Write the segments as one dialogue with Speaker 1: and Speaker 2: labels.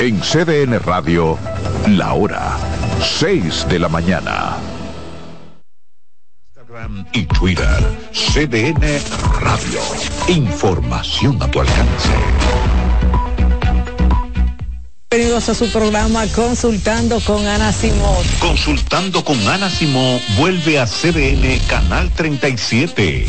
Speaker 1: En CDN Radio, la hora 6 de la mañana. Instagram y Twitter, CDN Radio. Información a tu alcance.
Speaker 2: Bienvenidos a su programa Consultando con Ana Simón.
Speaker 1: Consultando con Ana Simón vuelve a CDN Canal 37.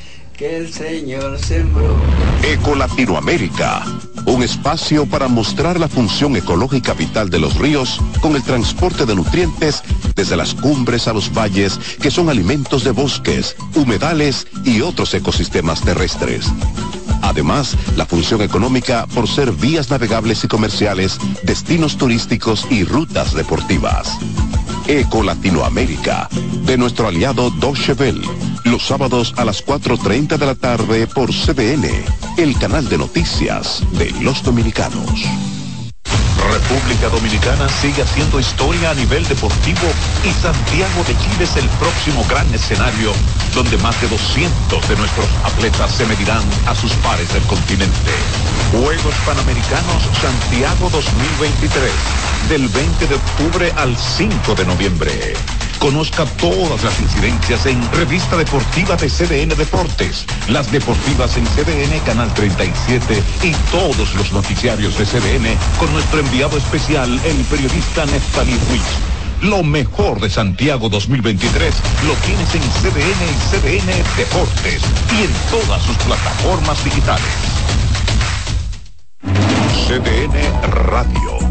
Speaker 3: que el Señor sembró.
Speaker 1: Eco Latinoamérica, un espacio para mostrar la función ecológica vital de los ríos con el transporte de nutrientes desde las cumbres a los valles que son alimentos de bosques, humedales y otros ecosistemas terrestres. Además, la función económica por ser vías navegables y comerciales, destinos turísticos y rutas deportivas. Eco Latinoamérica, de nuestro aliado Deutsche los sábados a las 4.30 de la tarde por CDN, el canal de noticias de los dominicanos. República Dominicana sigue haciendo historia a nivel deportivo y Santiago de Chile es el próximo gran escenario donde más de 200 de nuestros atletas se medirán a sus pares del continente. Juegos Panamericanos Santiago 2023, del 20 de octubre al 5 de noviembre. Conozca todas las incidencias en Revista Deportiva de CDN Deportes, las deportivas en CDN Canal 37 y todos los noticiarios de CDN con nuestro enviado especial, el periodista Neftalí Ruiz. Lo mejor de Santiago 2023 lo tienes en CDN y CDN Deportes y en todas sus plataformas digitales. CDN Radio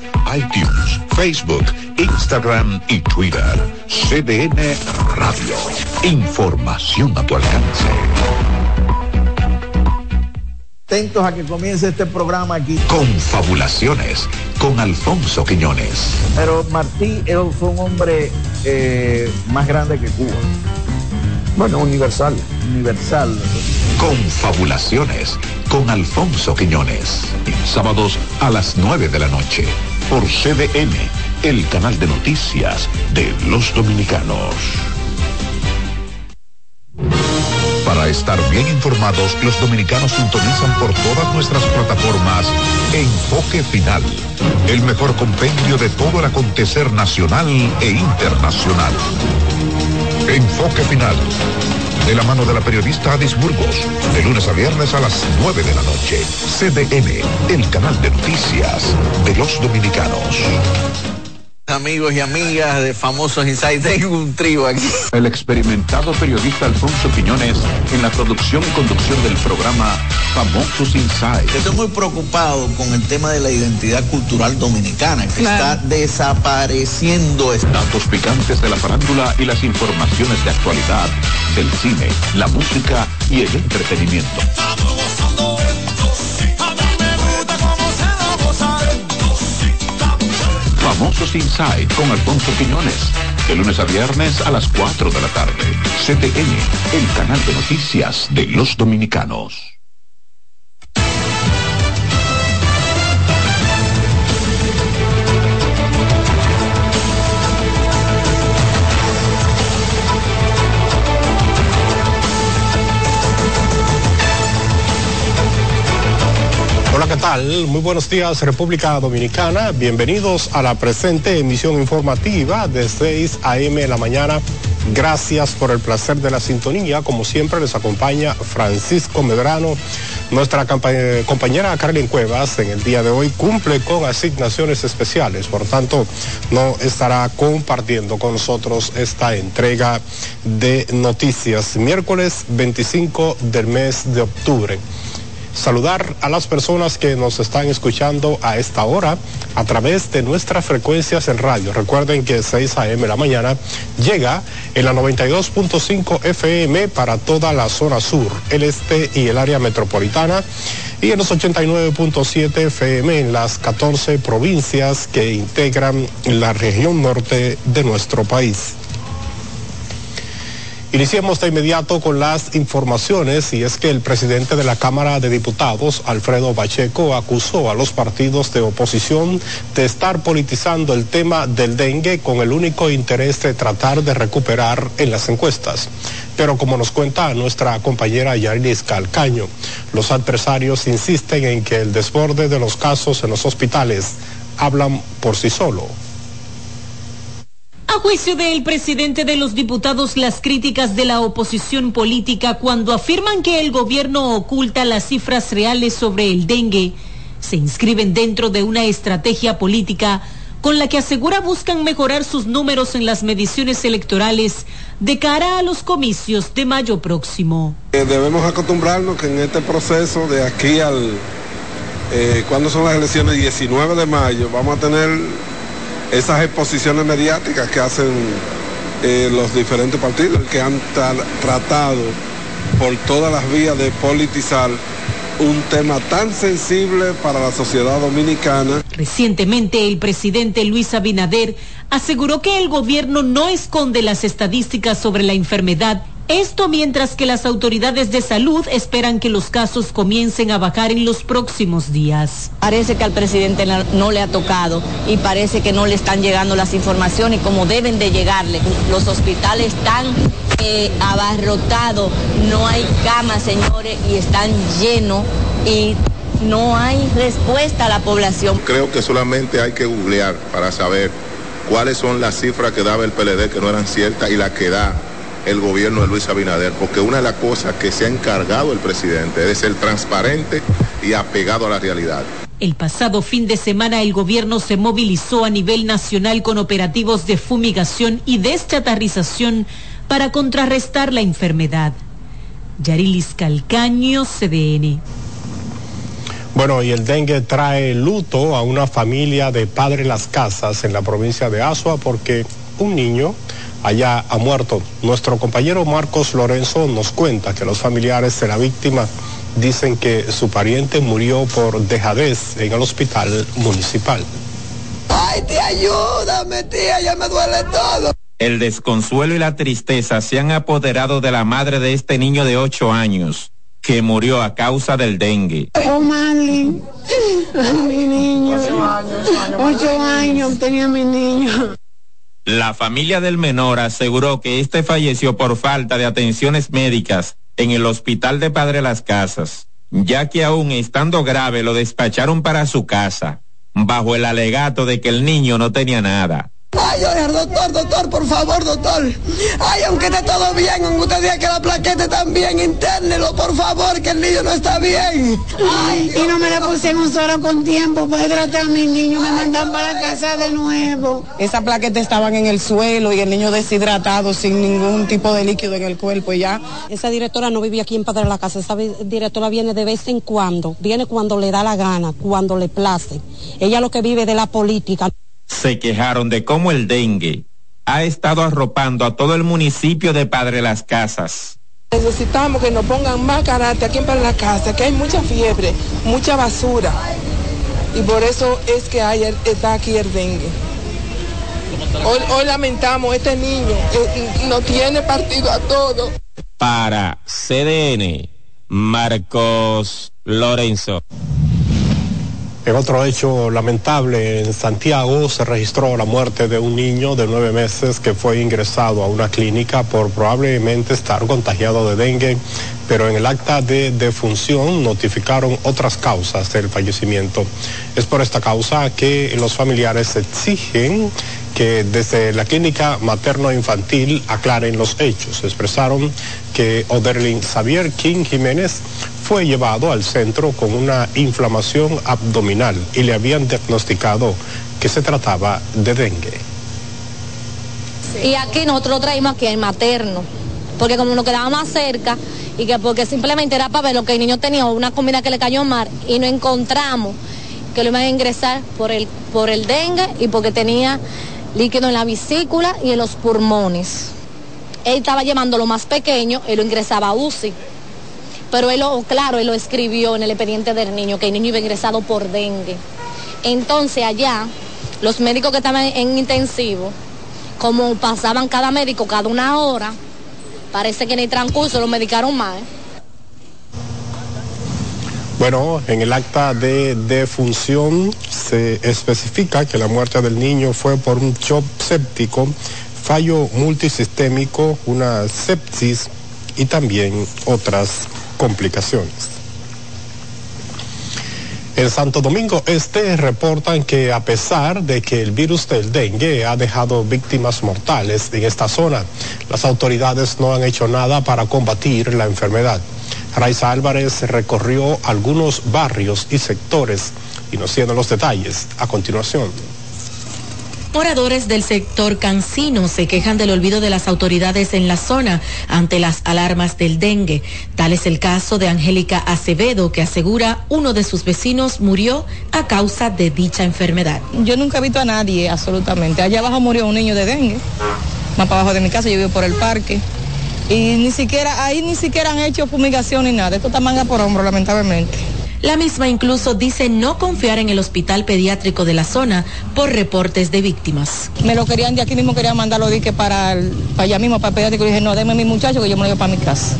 Speaker 1: iTunes, Facebook, Instagram y Twitter. CDN Radio. Información a tu alcance.
Speaker 4: Atentos a que comience este programa aquí.
Speaker 1: Confabulaciones con Alfonso Quiñones.
Speaker 4: Pero Martí él fue un hombre eh, más grande que Cuba. Bueno, universal. Universal.
Speaker 1: Confabulaciones con Alfonso Quiñones. Sábados a las 9 de la noche por CDN, el canal de noticias de los dominicanos. Para estar bien informados, los dominicanos sintonizan por todas nuestras plataformas Enfoque Final, el mejor compendio de todo el acontecer nacional e internacional. Enfoque Final de la mano de la periodista Adis Burgos, de lunes a viernes a las 9 de la noche. CDN, el canal de noticias de los dominicanos.
Speaker 4: Amigos y amigas de Famosos Insight, tengo un trío aquí.
Speaker 1: El experimentado periodista Alfonso Quiñones en la producción y conducción del programa Famosos Insight.
Speaker 4: Estoy muy preocupado con el tema de la identidad cultural dominicana, que está desapareciendo.
Speaker 1: Datos picantes de la farándula y las informaciones de actualidad del cine, la música y el entretenimiento. Famosos Inside con Alfonso Quiñones. De lunes a viernes a las 4 de la tarde. CTN, el canal de noticias de los dominicanos.
Speaker 5: Muy buenos días, República Dominicana. Bienvenidos a la presente emisión informativa de 6 a.m. de la mañana. Gracias por el placer de la sintonía. Como siempre, les acompaña Francisco Medrano. Nuestra compañera Carolyn Cuevas en el día de hoy cumple con asignaciones especiales, por tanto, no estará compartiendo con nosotros esta entrega de noticias. Miércoles 25 del mes de octubre saludar a las personas que nos están escuchando a esta hora a través de nuestras frecuencias en radio. Recuerden que 6 a.m. la mañana llega en la 92.5 FM para toda la zona sur, el este y el área metropolitana y en los 89.7 FM en las 14 provincias que integran la región norte de nuestro país. Iniciemos de inmediato con las informaciones y es que el presidente de la Cámara de Diputados, Alfredo Pacheco, acusó a los partidos de oposición de estar politizando el tema del dengue con el único interés de tratar de recuperar en las encuestas. Pero como nos cuenta nuestra compañera Yarilis Calcaño, los adversarios insisten en que el desborde de los casos en los hospitales hablan por sí solo.
Speaker 6: A juicio del presidente de los diputados, las críticas de la oposición política cuando afirman que el gobierno oculta las cifras reales sobre el dengue se inscriben dentro de una estrategia política con la que asegura buscan mejorar sus números en las mediciones electorales de cara a los comicios de mayo próximo.
Speaker 7: Eh, debemos acostumbrarnos que en este proceso de aquí al, eh, cuando son las elecciones 19 de mayo, vamos a tener esas exposiciones mediáticas que hacen eh, los diferentes partidos, que han tratado por todas las vías de politizar un tema tan sensible para la sociedad dominicana.
Speaker 6: Recientemente el presidente Luis Abinader aseguró que el gobierno no esconde las estadísticas sobre la enfermedad esto mientras que las autoridades de salud esperan que los casos comiencen a bajar en los próximos días.
Speaker 8: Parece que al presidente no le ha tocado y parece que no le están llegando las informaciones como deben de llegarle. Los hospitales están eh, abarrotados, no hay camas, señores, y están llenos y no hay respuesta a la población.
Speaker 9: Creo que solamente hay que googlear para saber cuáles son las cifras que daba el PLD que no eran ciertas y las que da el gobierno de Luis Abinader, porque una de las cosas que se ha encargado el presidente es ser transparente y apegado a la realidad.
Speaker 6: El pasado fin de semana el gobierno se movilizó a nivel nacional con operativos de fumigación y deschatarrización para contrarrestar la enfermedad. Yarilis Calcaño, CDN.
Speaker 5: Bueno, y el dengue trae luto a una familia de Padre Las Casas en la provincia de Asua porque un niño allá ha muerto. Nuestro compañero Marcos Lorenzo nos cuenta que los familiares de la víctima dicen que su pariente murió por dejadez en el hospital municipal.
Speaker 10: Ay, te ayúdame, tía, ya me duele todo.
Speaker 11: El desconsuelo y la tristeza se han apoderado de la madre de este niño de ocho años, que murió a causa del dengue.
Speaker 12: Oh, Marlene, mi niño, ocho años tenía mi niño.
Speaker 11: La familia del menor aseguró que este falleció por falta de atenciones médicas en el hospital de Padre Las Casas, ya que aún estando grave lo despacharon para su casa, bajo el alegato de que el niño no tenía nada.
Speaker 13: Ay, oiga, doctor, doctor, por favor, doctor. Ay, aunque esté todo bien, aunque usted diga que la plaqueta está bien, internelo, por favor, que el niño no está bien.
Speaker 14: Ay, y no me la puse en un solo con tiempo para tratar a mi niño, me mandan para casa de nuevo.
Speaker 15: Esa plaqueta estaban en el suelo y el niño deshidratado sin ningún tipo de líquido en el cuerpo ya.
Speaker 16: Esa directora no vivía aquí en Padre de la Casa, esa directora viene de vez en cuando, viene cuando le da la gana, cuando le place. Ella lo que vive de la política
Speaker 11: se quejaron de cómo el dengue ha estado arropando a todo el municipio de Padre Las Casas.
Speaker 17: Necesitamos que nos pongan más carácter aquí en Padre Las Casas, que hay mucha fiebre, mucha basura. Y por eso es que hay, está aquí el dengue. Hoy, lamentamos, este niño eh, no tiene partido a todo.
Speaker 11: Para CDN, Marcos Lorenzo.
Speaker 5: En otro hecho lamentable, en Santiago se registró la muerte de un niño de nueve meses que fue ingresado a una clínica por probablemente estar contagiado de dengue, pero en el acta de defunción notificaron otras causas del fallecimiento. Es por esta causa que los familiares exigen que desde la clínica materno-infantil aclaren los hechos. Expresaron que Oderlin Xavier King Jiménez fue llevado al centro con una inflamación abdominal y le habían diagnosticado que se trataba de dengue.
Speaker 8: Y aquí nosotros lo traímos aquí en materno, porque como nos quedaba más cerca y que porque simplemente era para ver lo que el niño tenía, una comida que le cayó mal y no encontramos que lo iban a ingresar por el, por el dengue y porque tenía líquido en la vesícula y en los pulmones. Él estaba llevando lo más pequeño, él lo ingresaba a UCI. Pero él, lo, claro, él lo escribió en el expediente del niño, que el niño iba ingresado por dengue. Entonces allá, los médicos que estaban en intensivo, como pasaban cada médico cada una hora, parece que en el transcurso lo medicaron más. ¿eh?
Speaker 5: Bueno, en el acta de defunción se especifica que la muerte del niño fue por un shock séptico, fallo multisistémico, una sepsis y también otras complicaciones. En Santo Domingo Este reportan que a pesar de que el virus del dengue ha dejado víctimas mortales en esta zona, las autoridades no han hecho nada para combatir la enfermedad. Raiza Álvarez recorrió algunos barrios y sectores y nos tiene los detalles a continuación.
Speaker 18: Moradores del sector Cancino se quejan del olvido de las autoridades en la zona ante las alarmas del dengue. Tal es el caso de Angélica Acevedo, que asegura uno de sus vecinos murió a causa de dicha enfermedad.
Speaker 19: Yo nunca he visto a nadie, absolutamente. Allá abajo murió un niño de dengue, más para abajo de mi casa, yo vivo por el parque. Y ni siquiera, ahí ni siquiera han hecho fumigación ni nada. Esto está manga por hombro, lamentablemente.
Speaker 18: La misma incluso dice no confiar en el hospital pediátrico de la zona por reportes de víctimas.
Speaker 19: Me lo querían de aquí mismo, querían mandarlo dique para, para allá mismo, para el pediátrico. Y dije, no, déme mi muchacho que yo me lo llevo para mi casa.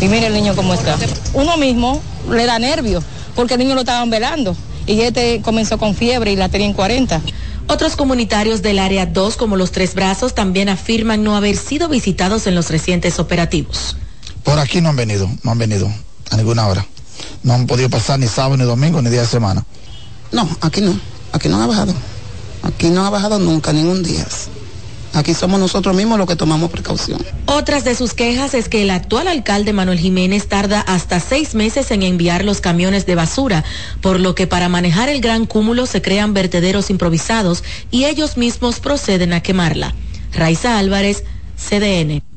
Speaker 19: Y mire el niño cómo está. Uno mismo le da nervio, porque el niño lo estaban velando. Y este comenzó con fiebre y la tenía en 40.
Speaker 18: Otros comunitarios del área 2, como los Tres Brazos, también afirman no haber sido visitados en los recientes operativos.
Speaker 20: Por aquí no han venido, no han venido a ninguna hora no han podido pasar ni sábado, ni domingo, ni día de semana.
Speaker 21: No, aquí no, aquí no ha bajado. Aquí no ha bajado nunca, ningún día. Aquí somos nosotros mismos los que tomamos precaución.
Speaker 18: Otras de sus quejas es que el actual alcalde Manuel Jiménez tarda hasta seis meses en enviar los camiones de basura, por lo que para manejar el gran cúmulo se crean vertederos improvisados y ellos mismos proceden a quemarla. Raiza Álvarez, CDN.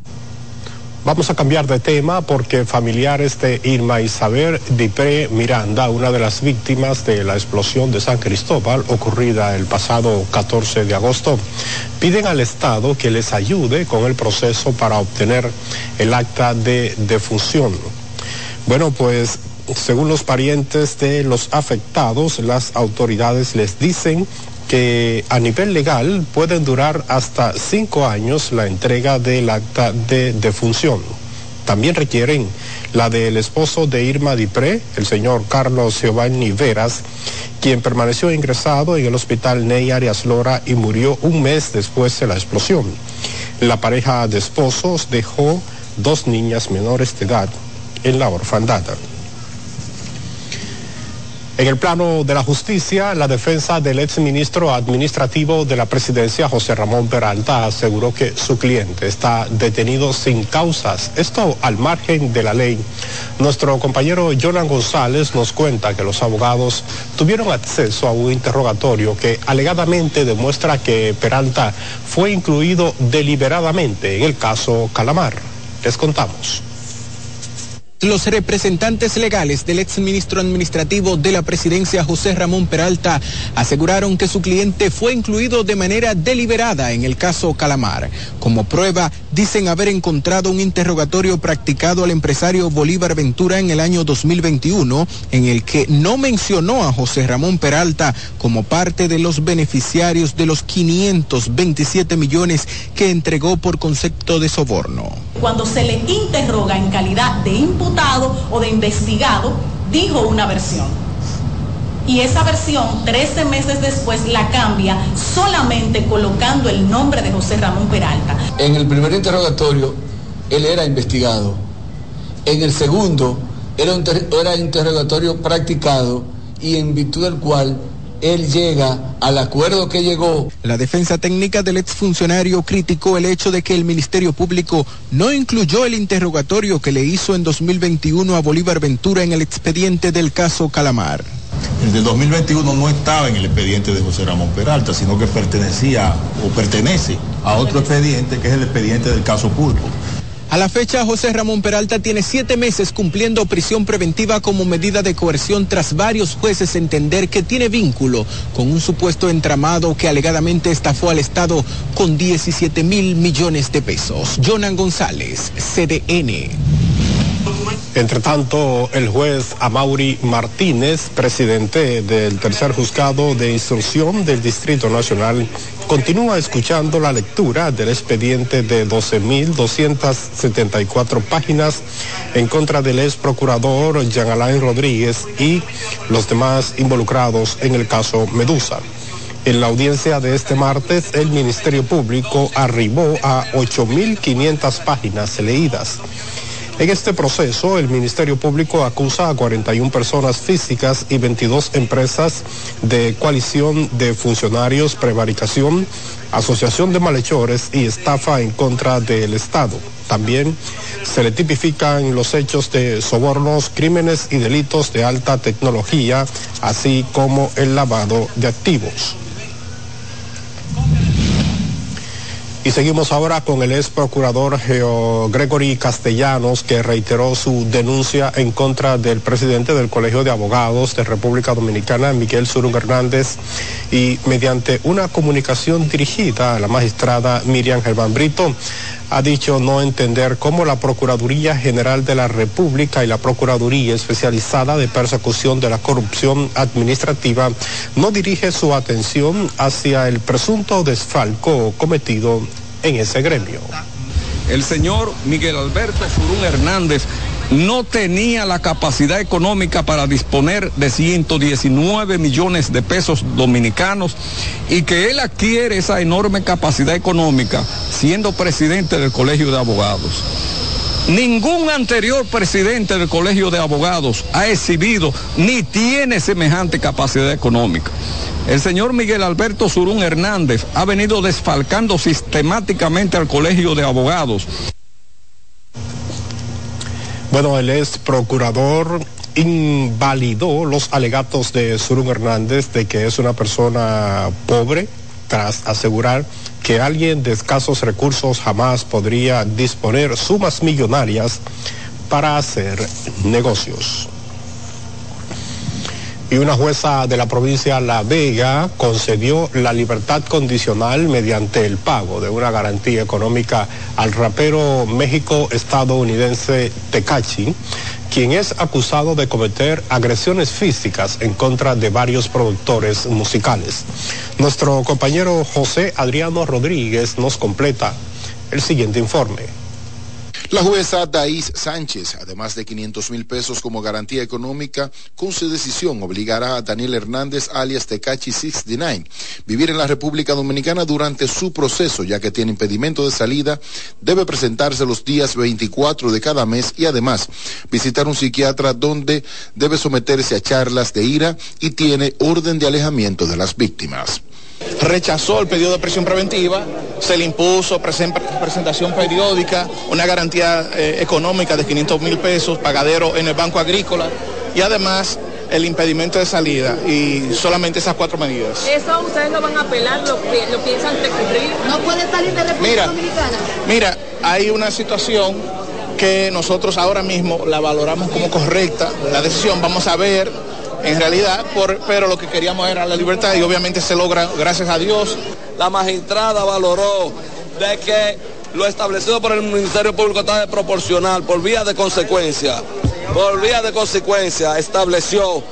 Speaker 5: Vamos a cambiar de tema porque familiares de Irma Isabel Dipré Miranda, una de las víctimas de la explosión de San Cristóbal ocurrida el pasado 14 de agosto, piden al Estado que les ayude con el proceso para obtener el acta de defunción. Bueno, pues según los parientes de los afectados, las autoridades les dicen que a nivel legal pueden durar hasta cinco años la entrega del acta de defunción. También requieren la del esposo de Irma Dipré, el señor Carlos Giovanni Veras, quien permaneció ingresado en el hospital Ney Arias Lora y murió un mes después de la explosión. La pareja de esposos dejó dos niñas menores de edad en la orfandad. En el plano de la justicia, la defensa del exministro administrativo de la presidencia, José Ramón Peralta, aseguró que su cliente está detenido sin causas, esto al margen de la ley. Nuestro compañero Jonan González nos cuenta que los abogados tuvieron acceso a un interrogatorio que alegadamente demuestra que Peralta fue incluido deliberadamente en el caso Calamar. Les contamos.
Speaker 22: Los representantes legales del exministro administrativo de la presidencia José Ramón Peralta aseguraron que su cliente fue incluido de manera deliberada en el caso Calamar. Como prueba, dicen haber encontrado un interrogatorio practicado al empresario Bolívar Ventura en el año 2021 en el que no mencionó a José Ramón Peralta como parte de los beneficiarios de los 527 millones que entregó por concepto de soborno.
Speaker 17: Cuando se le interroga en calidad de imputado, o de investigado dijo una versión. Y esa versión, 13 meses después, la cambia solamente colocando el nombre de José Ramón Peralta.
Speaker 23: En el primer interrogatorio, él era investigado. En el segundo, era un era interrogatorio practicado y en virtud del cual él llega al acuerdo que llegó.
Speaker 22: La defensa técnica del exfuncionario criticó el hecho de que el Ministerio Público no incluyó el interrogatorio que le hizo en 2021 a Bolívar Ventura en el expediente del caso Calamar.
Speaker 24: El del 2021 no estaba en el expediente de José Ramón Peralta, sino que pertenecía o pertenece a otro expediente que es el expediente del caso Pulpo.
Speaker 22: A la fecha, José Ramón Peralta tiene siete meses cumpliendo prisión preventiva como medida de coerción tras varios jueces entender que tiene vínculo con un supuesto entramado que alegadamente estafó al Estado con 17 mil millones de pesos. Jonan González, CDN.
Speaker 5: Entre tanto, el juez Amaury Martínez, presidente del tercer juzgado de instrucción del Distrito Nacional, continúa escuchando la lectura del expediente de 12.274 páginas en contra del ex procurador Jean Alain Rodríguez y los demás involucrados en el caso Medusa. En la audiencia de este martes, el Ministerio Público arribó a 8.500 páginas leídas. En este proceso, el Ministerio Público acusa a 41 personas físicas y 22 empresas de coalición de funcionarios, prevaricación, asociación de malhechores y estafa en contra del Estado. También se le tipifican los hechos de sobornos, crímenes y delitos de alta tecnología, así como el lavado de activos. Y seguimos ahora con el ex procurador Gregory Castellanos, que reiteró su denuncia en contra del presidente del Colegio de Abogados de República Dominicana, Miguel Surun Hernández, y mediante una comunicación dirigida a la magistrada Miriam Germán Brito, ha dicho no entender cómo la Procuraduría General de la República y la Procuraduría Especializada de Persecución de la Corrupción Administrativa no dirige su atención hacia el presunto desfalco cometido en ese gremio.
Speaker 25: El señor Miguel Alberto Surún Hernández no tenía la capacidad económica para disponer de 119 millones de pesos dominicanos y que él adquiere esa enorme capacidad económica siendo presidente del Colegio de Abogados. Ningún anterior presidente del Colegio de Abogados ha exhibido ni tiene semejante capacidad económica. El señor Miguel Alberto Surún Hernández ha venido desfalcando sistemáticamente al Colegio de Abogados.
Speaker 5: Bueno, el ex procurador invalidó los alegatos de Surún Hernández de que es una persona pobre tras asegurar que alguien de escasos recursos jamás podría disponer sumas millonarias para hacer negocios. Y una jueza de la provincia La Vega concedió la libertad condicional mediante el pago de una garantía económica al rapero México-estadounidense Tecachi, quien es acusado de cometer agresiones físicas en contra de varios productores musicales. Nuestro compañero José Adriano Rodríguez nos completa el siguiente informe.
Speaker 26: La jueza Daís Sánchez, además de 500 mil pesos como garantía económica, con su decisión obligará a Daniel Hernández alias Tecachi 69 vivir en la República Dominicana durante su proceso, ya que tiene impedimento de salida, debe presentarse los días 24 de cada mes y además visitar un psiquiatra donde debe someterse a charlas de ira y tiene orden de alejamiento de las víctimas
Speaker 27: rechazó el pedido de prisión preventiva, se le impuso presentación periódica, una garantía eh, económica de 500 mil pesos, pagadero en el Banco Agrícola y además el impedimento de salida y solamente esas cuatro medidas.
Speaker 28: ¿Eso ustedes lo van a apelar, lo, piensan recurrir? ¿No puede salir de República
Speaker 27: mira,
Speaker 28: Dominicana?
Speaker 27: Mira, hay una situación que nosotros ahora mismo la valoramos como correcta, la decisión, vamos a ver en realidad, por, pero lo que queríamos era la libertad y obviamente se logra gracias a Dios.
Speaker 29: La magistrada valoró de que lo establecido por el Ministerio Público está desproporcional por vía de consecuencia. Por vía de consecuencia estableció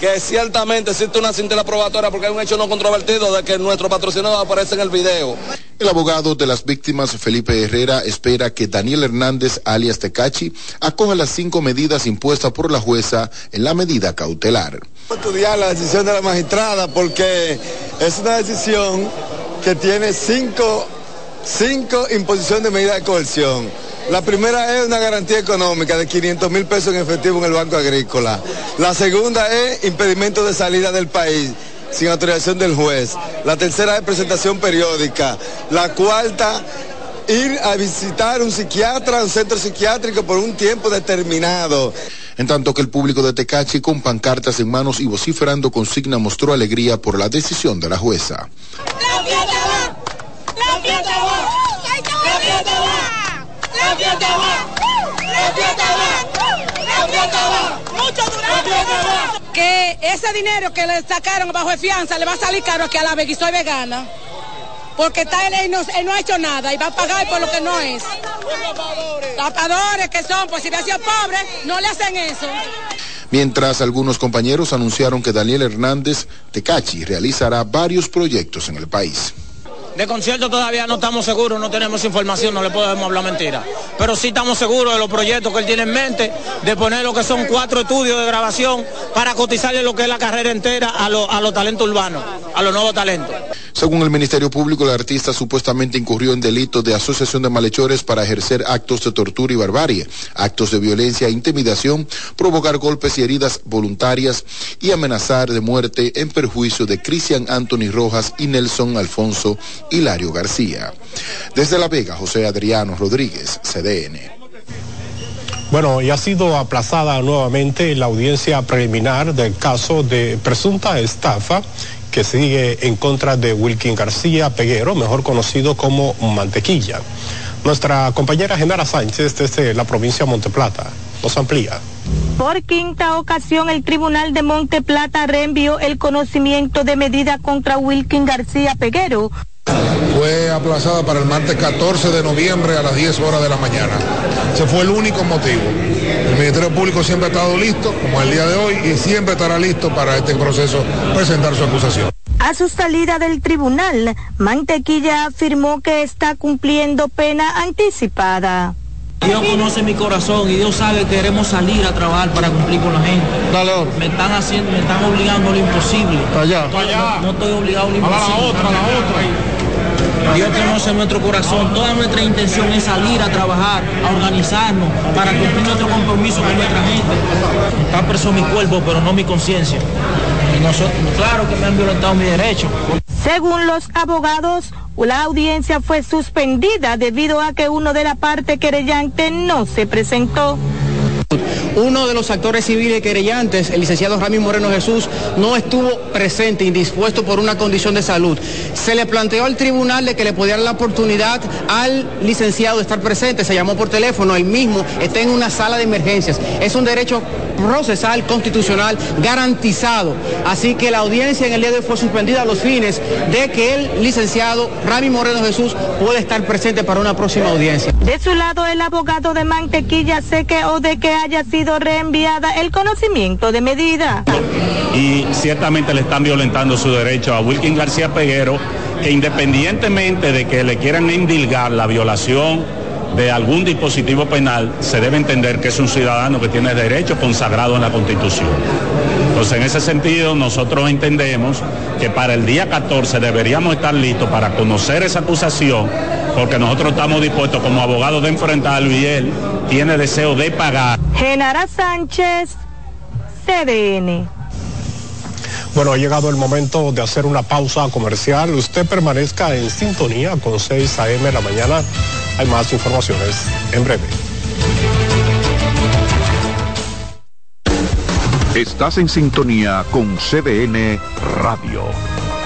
Speaker 29: que ciertamente existe una cintila probatoria porque hay un hecho no controvertido de que nuestro patrocinador aparece en el video.
Speaker 26: El abogado de las víctimas, Felipe Herrera, espera que Daniel Hernández, alias Tecachi, acoja las cinco medidas impuestas por la jueza en la medida cautelar.
Speaker 21: Estudiar la decisión de la magistrada porque es una decisión que tiene cinco, cinco imposiciones de medida de coerción. La primera es una garantía económica de 500 mil pesos en efectivo en el Banco Agrícola. La segunda es impedimento de salida del país sin autorización del juez. La tercera es presentación periódica. La cuarta, ir a visitar un psiquiatra, un centro psiquiátrico por un tiempo determinado.
Speaker 26: En tanto que el público de Tecachi con pancartas en manos y vociferando consigna mostró alegría por la decisión de la jueza. ¡La fiesta va! ¡La fiesta va! ¡La fiesta va! ¡La fiesta va! ¡La fiesta
Speaker 28: va! ¡La fiesta va! ¡Mucho durante! que ese dinero que le sacaron bajo de fianza le va a salir caro aquí a la vez y soy vegana. Porque está él, no, no ha hecho nada y va a pagar por lo que no es. Tapadores que son, pues si hubiera sido pobre, no le hacen eso.
Speaker 26: Mientras algunos compañeros anunciaron que Daniel Hernández Tecachi realizará varios proyectos en el país.
Speaker 30: De concierto todavía no estamos seguros, no tenemos información, no le podemos hablar mentira. Pero sí estamos seguros de los proyectos que él tiene en mente, de poner lo que son cuatro estudios de grabación para cotizarle lo que es la carrera entera a, los talentos urbanos, a los nuevos talentos.
Speaker 26: Según el Ministerio Público, el artista supuestamente incurrió en delitos de asociación de malhechores para ejercer actos de tortura y barbarie, actos de violencia e intimidación, provocar golpes y heridas voluntarias y amenazar de muerte en perjuicio de Cristian Anthony Rojas y Nelson Alfonso Hilario García. Desde La Vega, José Adriano Rodríguez, CDN.
Speaker 5: Bueno, y ha sido aplazada nuevamente la audiencia preliminar del caso de presunta estafa que sigue en contra de Wilkin García Peguero, mejor conocido como Mantequilla. Nuestra compañera Genara Sánchez desde la provincia de Monteplata nos amplía.
Speaker 31: Por quinta ocasión, el Tribunal de Monteplata reenvió el conocimiento de medida contra Wilkin García Peguero
Speaker 24: fue aplazada para el martes 14 de noviembre a las 10 horas de la mañana. Ese fue el único motivo. El Ministerio Público siempre ha estado listo, como el día de hoy, y siempre estará listo para este proceso presentar su acusación.
Speaker 31: A su salida del tribunal, Mantequilla afirmó que está cumpliendo pena anticipada.
Speaker 30: Dios conoce mi corazón y Dios sabe que queremos salir a trabajar para cumplir con la gente. Dale, me están haciendo, me están obligando a lo imposible.
Speaker 24: Allá.
Speaker 30: No, no, estoy obligado a lo imposible.
Speaker 24: A la otra, a la otra.
Speaker 30: Dios conoce nuestro corazón. Toda nuestra intención es salir a trabajar, a organizarnos para cumplir nuestro compromiso con nuestra gente. Está preso mi cuerpo, pero no mi conciencia. Y nosotros, claro que me han violentado mi derecho.
Speaker 31: Según los abogados, la audiencia fue suspendida debido a que uno de la parte querellante no se presentó.
Speaker 30: Uno de los actores civiles querellantes, el licenciado Rami Moreno Jesús, no estuvo presente, indispuesto por una condición de salud. Se le planteó al tribunal de que le podía dar la oportunidad al licenciado de estar presente, se llamó por teléfono, él mismo está en una sala de emergencias. Es un derecho procesal, constitucional, garantizado. Así que la audiencia en el día de hoy fue suspendida a los fines de que el licenciado Rami Moreno Jesús pueda estar presente para una próxima audiencia.
Speaker 31: De su lado, el abogado de Mantequilla sé que o de que haya sido reenviada el conocimiento de medida.
Speaker 32: Y ciertamente le están violentando su derecho a Wilkin García Peguero, que independientemente de que le quieran indilgar la violación de algún dispositivo penal, se debe entender que es un ciudadano que tiene derechos consagrados en la Constitución. Entonces, en ese sentido, nosotros entendemos que para el día 14 deberíamos estar listos para conocer esa acusación, porque nosotros estamos dispuestos como abogados de enfrentarlo y él tiene deseo de pagar.
Speaker 31: Genara Sánchez, CDN.
Speaker 5: Bueno, ha llegado el momento de hacer una pausa comercial. Usted permanezca en sintonía con 6 a.m. la mañana. Hay más informaciones en breve.
Speaker 1: Estás en sintonía con CDN Radio.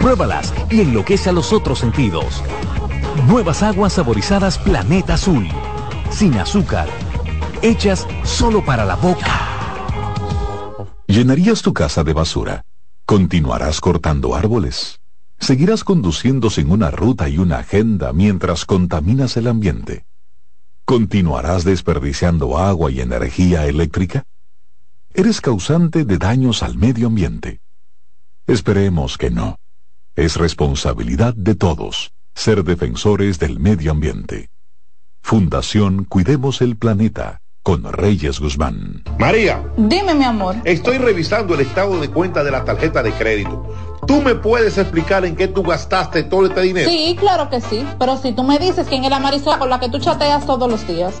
Speaker 33: Pruébalas y enloquece a los otros sentidos. Nuevas aguas saborizadas Planeta Azul. Sin azúcar. Hechas solo para la boca.
Speaker 34: ¿Llenarías tu casa de basura? ¿Continuarás cortando árboles? ¿Seguirás conduciendo sin una ruta y una agenda mientras contaminas el ambiente? ¿Continuarás desperdiciando agua y energía eléctrica? Eres causante de daños al medio ambiente. Esperemos que no. Es responsabilidad de todos ser defensores del medio ambiente. Fundación Cuidemos el Planeta con Reyes Guzmán.
Speaker 35: María.
Speaker 36: Dime, mi amor.
Speaker 35: Estoy revisando el estado de cuenta de la tarjeta de crédito. ¿Tú me puedes explicar en qué tú gastaste todo este dinero?
Speaker 36: Sí, claro que sí. Pero si tú me dices quién es la Marisol con la que tú chateas todos los días.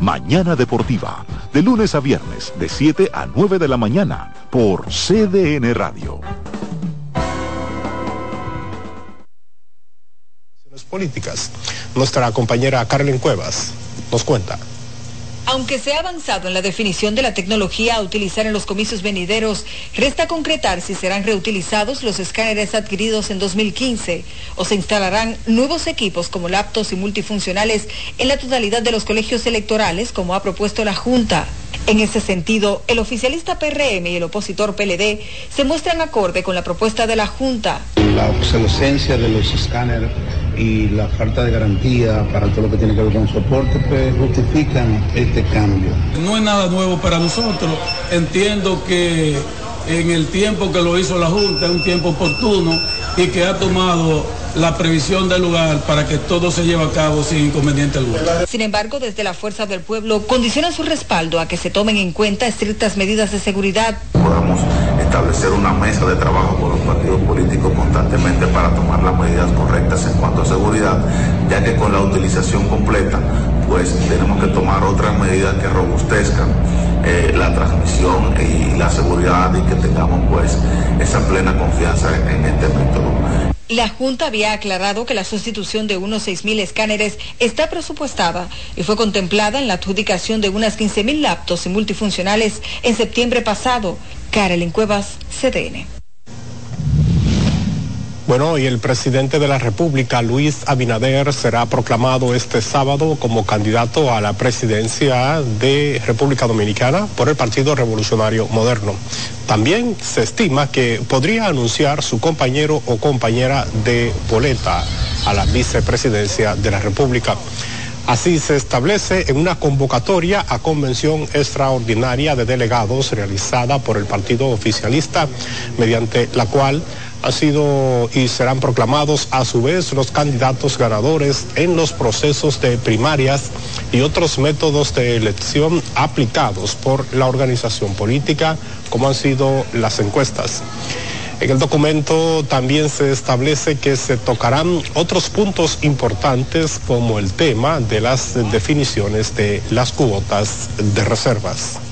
Speaker 34: Mañana Deportiva, de lunes a viernes, de 7 a 9 de la mañana, por CDN Radio.
Speaker 5: Políticas. Nuestra compañera Carmen Cuevas nos cuenta.
Speaker 37: Aunque se ha avanzado en la definición de la tecnología a utilizar en los comicios venideros, resta concretar si serán reutilizados los escáneres adquiridos en 2015 o se instalarán nuevos equipos como laptops y multifuncionales en la totalidad de los colegios electorales, como ha propuesto la Junta. En ese sentido, el oficialista PRM y el opositor PLD se muestran acorde con la propuesta de la Junta.
Speaker 24: La obsolescencia de los escáneres y la falta de garantía para todo lo que tiene que ver con soporte, pues justifican este cambio.
Speaker 38: No es nada nuevo para nosotros. Entiendo que en el tiempo que lo hizo la Junta es un tiempo oportuno y que ha tomado la previsión del lugar para que todo se lleve a cabo sin inconveniente alguno.
Speaker 37: Sin embargo, desde la Fuerza del Pueblo condicionan su respaldo a que se tomen en cuenta estrictas medidas de seguridad.
Speaker 39: Establecer una mesa de trabajo con los partidos políticos constantemente para tomar las medidas correctas en cuanto a seguridad, ya que con la utilización completa, pues tenemos que tomar otras medidas que robustezcan eh, la transmisión y la seguridad y que tengamos pues esa plena confianza en, en este método.
Speaker 37: La Junta había aclarado que la sustitución de unos 6.000 escáneres está presupuestada y fue contemplada en la adjudicación de unas 15.000 laptops y multifuncionales en septiembre pasado. Carolyn Cuevas, CDN.
Speaker 5: Bueno, y el presidente de la República, Luis Abinader, será proclamado este sábado como candidato a la presidencia de República Dominicana por el Partido Revolucionario Moderno. También se estima que podría anunciar su compañero o compañera de boleta a la vicepresidencia de la República. Así se establece en una convocatoria a convención extraordinaria de delegados realizada por el partido oficialista, mediante la cual han sido y serán proclamados a su vez los candidatos ganadores en los procesos de primarias y otros métodos de elección aplicados por la organización política, como han sido las encuestas. En el documento también se establece que se tocarán otros puntos importantes como el tema de las definiciones de las cuotas de reservas.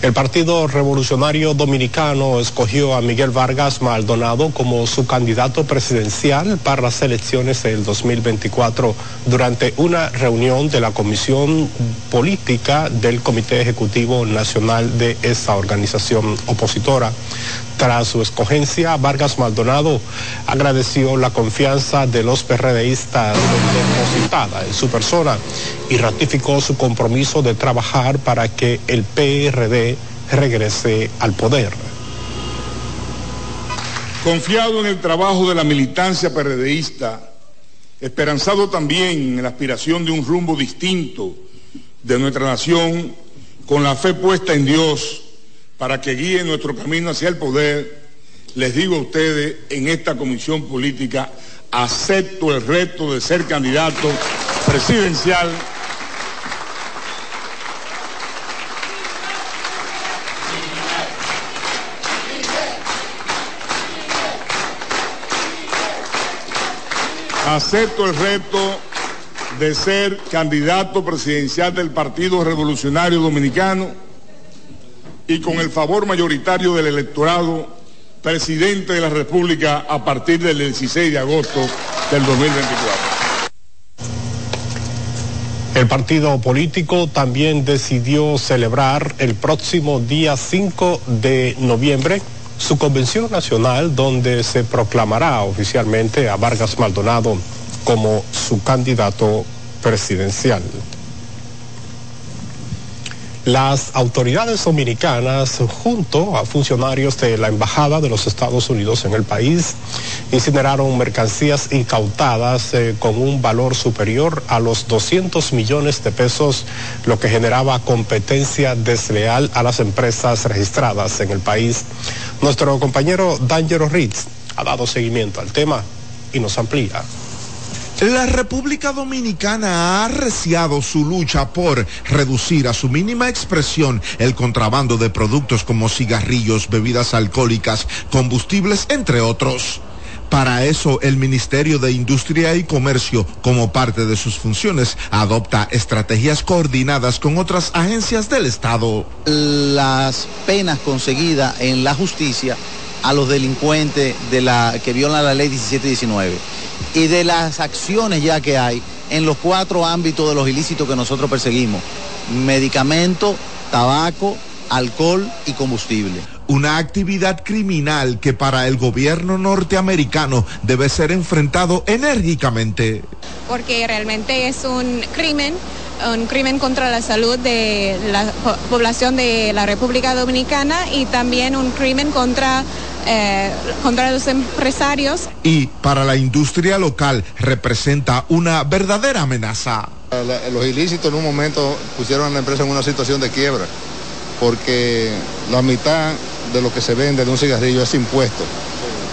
Speaker 5: El Partido Revolucionario Dominicano escogió a Miguel Vargas Maldonado como su candidato presidencial para las elecciones del 2024 durante una reunión de la Comisión Política del Comité Ejecutivo Nacional de esa organización opositora. Tras su escogencia, Vargas Maldonado agradeció la confianza de los PRDistas depositada en su persona y ratificó su compromiso de trabajar para que el PRD regrese al poder.
Speaker 32: Confiado en el trabajo de la militancia PRDista, esperanzado también en la aspiración de un rumbo distinto de nuestra nación, con la fe puesta en Dios, para que guíe nuestro camino hacia el poder, les digo a ustedes en esta comisión política, acepto el reto de ser candidato presidencial. Acepto el reto de ser candidato presidencial del Partido Revolucionario Dominicano y con el favor mayoritario del electorado, presidente de la República a partir del 16 de agosto del 2024.
Speaker 5: El partido político también decidió celebrar el próximo día 5 de noviembre su convención nacional donde se proclamará oficialmente a Vargas Maldonado como su candidato presidencial. Las autoridades dominicanas, junto a funcionarios de la Embajada de los Estados Unidos en el país, incineraron mercancías incautadas eh, con un valor superior a los 200 millones de pesos, lo que generaba competencia desleal a las empresas registradas en el país. Nuestro compañero D'Angelo Ritz ha dado seguimiento al tema y nos amplía.
Speaker 40: La República Dominicana ha arreciado su lucha por reducir a su mínima expresión el contrabando de productos como cigarrillos, bebidas alcohólicas, combustibles, entre otros. Para eso, el Ministerio de Industria y Comercio, como parte de sus funciones, adopta estrategias coordinadas con otras agencias del Estado.
Speaker 41: Las penas conseguidas en la justicia a los delincuentes de la, que violan la ley 1719 y de las acciones ya que hay en los cuatro ámbitos de los ilícitos que nosotros perseguimos. Medicamento, tabaco, alcohol y combustible.
Speaker 40: Una actividad criminal que para el gobierno norteamericano debe ser enfrentado enérgicamente.
Speaker 42: Porque realmente es un crimen un crimen contra la salud de la población de la República Dominicana y también un crimen contra eh, contra los empresarios.
Speaker 40: Y para la industria local representa una verdadera amenaza.
Speaker 43: Los ilícitos en un momento pusieron a la empresa en una situación de quiebra, porque la mitad de lo que se vende de un cigarrillo es impuesto.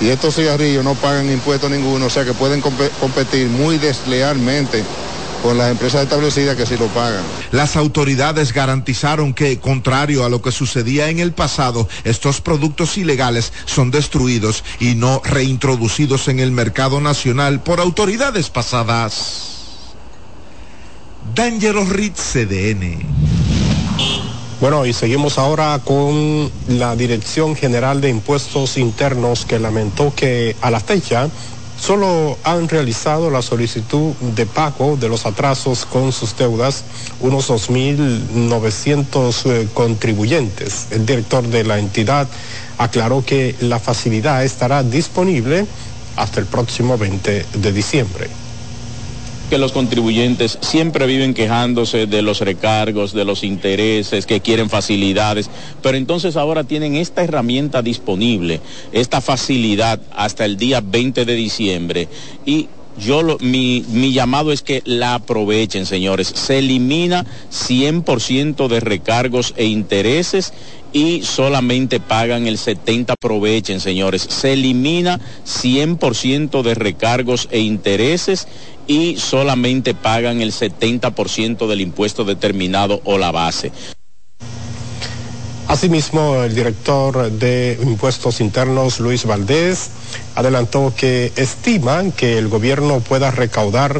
Speaker 43: Y estos cigarrillos no pagan impuesto ninguno, o sea que pueden competir muy deslealmente con las empresas establecidas que sí lo pagan.
Speaker 40: Las autoridades garantizaron que, contrario a lo que sucedía en el pasado, estos productos ilegales son destruidos y no reintroducidos en el mercado nacional por autoridades pasadas. Dangerous Ritz CDN.
Speaker 5: Bueno, y seguimos ahora con la Dirección General de Impuestos Internos que lamentó que a la fecha solo han realizado la solicitud de pago de los atrasos con sus deudas unos 2.900 eh, contribuyentes. El director de la entidad aclaró que la facilidad estará disponible hasta el próximo 20 de diciembre
Speaker 44: que los contribuyentes siempre viven quejándose de los recargos, de los intereses, que quieren facilidades, pero entonces ahora tienen esta herramienta disponible, esta facilidad hasta el día 20 de diciembre y yo mi, mi llamado es que la aprovechen, señores. Se elimina 100% de recargos e intereses y solamente pagan el 70%. Aprovechen, señores. Se elimina 100% de recargos e intereses y solamente pagan el 70% del impuesto determinado o la base.
Speaker 5: Asimismo, el director de Impuestos Internos, Luis Valdés, adelantó que estiman que el gobierno pueda recaudar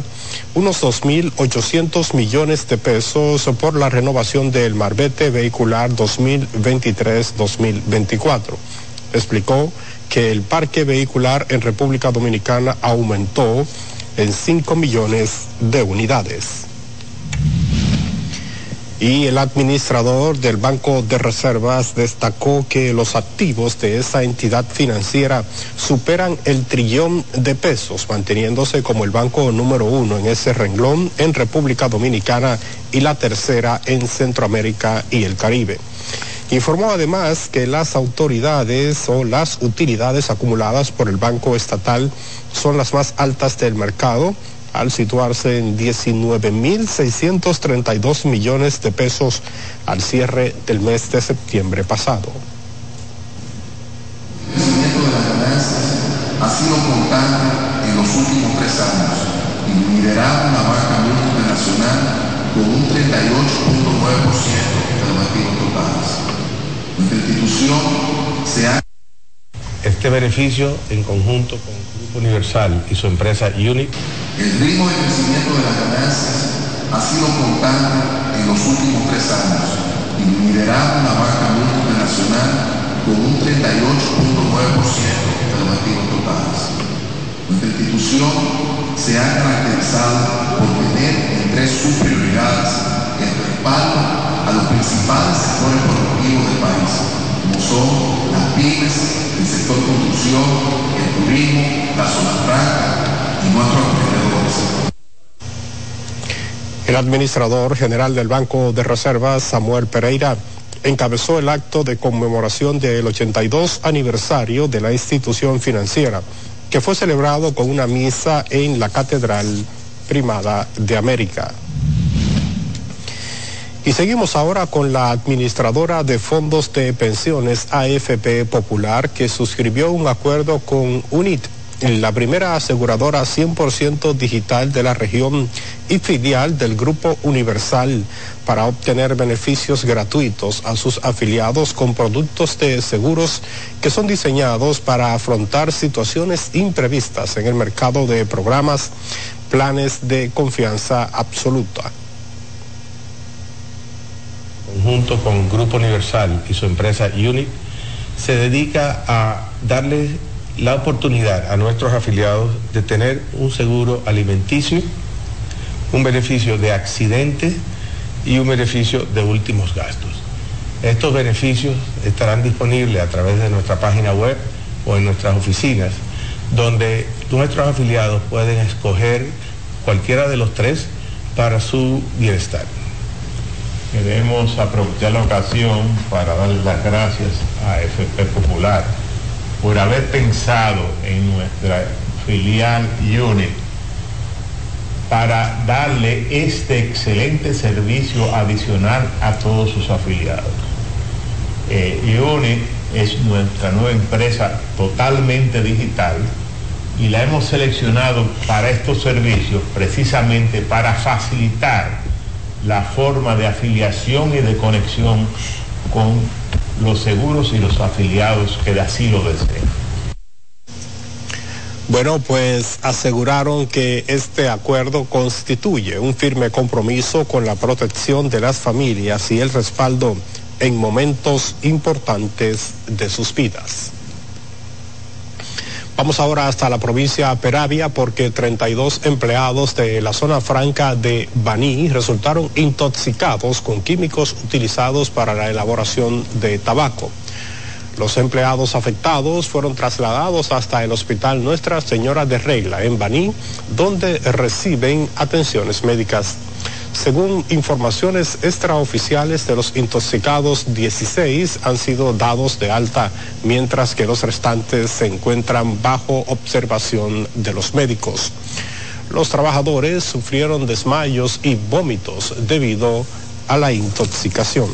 Speaker 5: unos 2.800 millones de pesos por la renovación del marbete vehicular 2023-2024. Explicó que el parque vehicular en República Dominicana aumentó en 5 millones de unidades y el administrador del Banco de Reservas destacó que los activos de esa entidad financiera superan el trillón de pesos, manteniéndose como el banco número uno en ese renglón en República Dominicana y la tercera en Centroamérica y el Caribe. Informó además que las autoridades o las utilidades acumuladas por el Banco Estatal son las más altas del mercado al situarse en 19.632 millones de pesos al cierre del mes de septiembre pasado.
Speaker 45: El crecimiento de las ganancias ha sido constante en los últimos tres años y liderado la banca multinacional con un 38.9% de los activos totales. Nuestra institución se ha...
Speaker 46: Este beneficio en conjunto con Grupo Universal y su empresa UNIT
Speaker 45: el ritmo de crecimiento de las ganancias ha sido constante en los últimos tres años y liderado la banca multinacional con un 38.9% de los activos totales. Nuestra institución se ha caracterizado por tener entre sus prioridades a los principales sectores productivos del país, como son las pymes, el sector construcción, el turismo, la zona franca,
Speaker 5: el administrador general del Banco de Reservas, Samuel Pereira, encabezó el acto de conmemoración del 82 aniversario de la institución financiera, que fue celebrado con una misa en la Catedral Primada de América. Y seguimos ahora con la administradora de fondos de pensiones AFP Popular, que suscribió un acuerdo con UNIT la primera aseguradora 100% digital de la región y filial del Grupo Universal para obtener beneficios gratuitos a sus afiliados con productos de seguros que son diseñados para afrontar situaciones imprevistas en el mercado de programas, planes de confianza absoluta.
Speaker 46: Junto con Grupo Universal y su empresa UNIT, se dedica a darle la oportunidad a nuestros afiliados de tener un seguro alimenticio, un beneficio de accidente y un beneficio de últimos gastos. Estos beneficios estarán disponibles a través de nuestra página web o en nuestras oficinas, donde nuestros afiliados pueden escoger cualquiera de los tres para su bienestar.
Speaker 24: Queremos aprovechar la ocasión para darles las gracias a FP Popular por haber pensado en nuestra filial UNIT para darle este excelente servicio adicional a todos sus afiliados. Eh, es nuestra nueva empresa totalmente digital y la hemos seleccionado para estos servicios precisamente para facilitar la forma de afiliación y de conexión con los seguros y los afiliados que así lo deseen.
Speaker 5: Bueno, pues aseguraron que este acuerdo constituye un firme compromiso con la protección de las familias y el respaldo en momentos importantes de sus vidas. Vamos ahora hasta la provincia Peravia porque 32 empleados de la zona franca de Baní resultaron intoxicados con químicos utilizados para la elaboración de tabaco. Los empleados afectados fueron trasladados hasta el Hospital Nuestra Señora de Regla en Baní, donde reciben atenciones médicas. Según informaciones extraoficiales de los intoxicados, 16 han sido dados de alta, mientras que los restantes se encuentran bajo observación de los médicos. Los trabajadores sufrieron desmayos y vómitos debido a la intoxicación.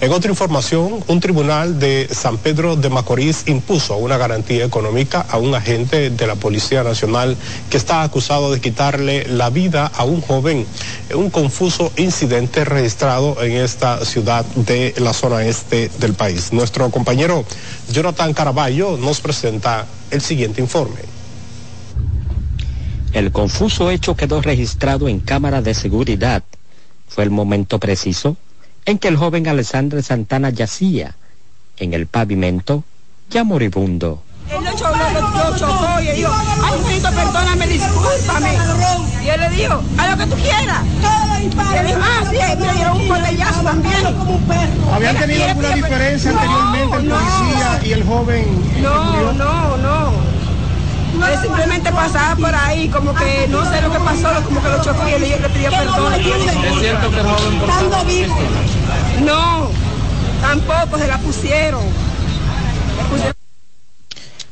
Speaker 5: En otra información, un tribunal de San Pedro de Macorís impuso una garantía económica a un agente de la Policía Nacional que está acusado de quitarle la vida a un joven en un confuso incidente registrado en esta ciudad de la zona este del país. Nuestro compañero Jonathan Caraballo nos presenta el siguiente informe.
Speaker 47: El confuso hecho quedó registrado en cámara de seguridad. Fue el momento preciso en que el joven Alessandro Santana yacía en el pavimento ya moribundo.
Speaker 15: Él lo chocó, lo chocó y le dijo, ay, mijito, perdóname, discúlpame. Y él le dijo, haz lo que tú quieras. Y él dijo, ah, sí, me dieron un botellazo también.
Speaker 5: ¿Habían tenido alguna diferencia anteriormente el policía y el joven?
Speaker 15: No, no, no. Él simplemente pasaba por ahí, como que no sé lo que pasó, como que lo chocó y él le pidió perdón.
Speaker 5: ¿Es cierto que
Speaker 15: Estando vivo. No, tampoco se la pusieron.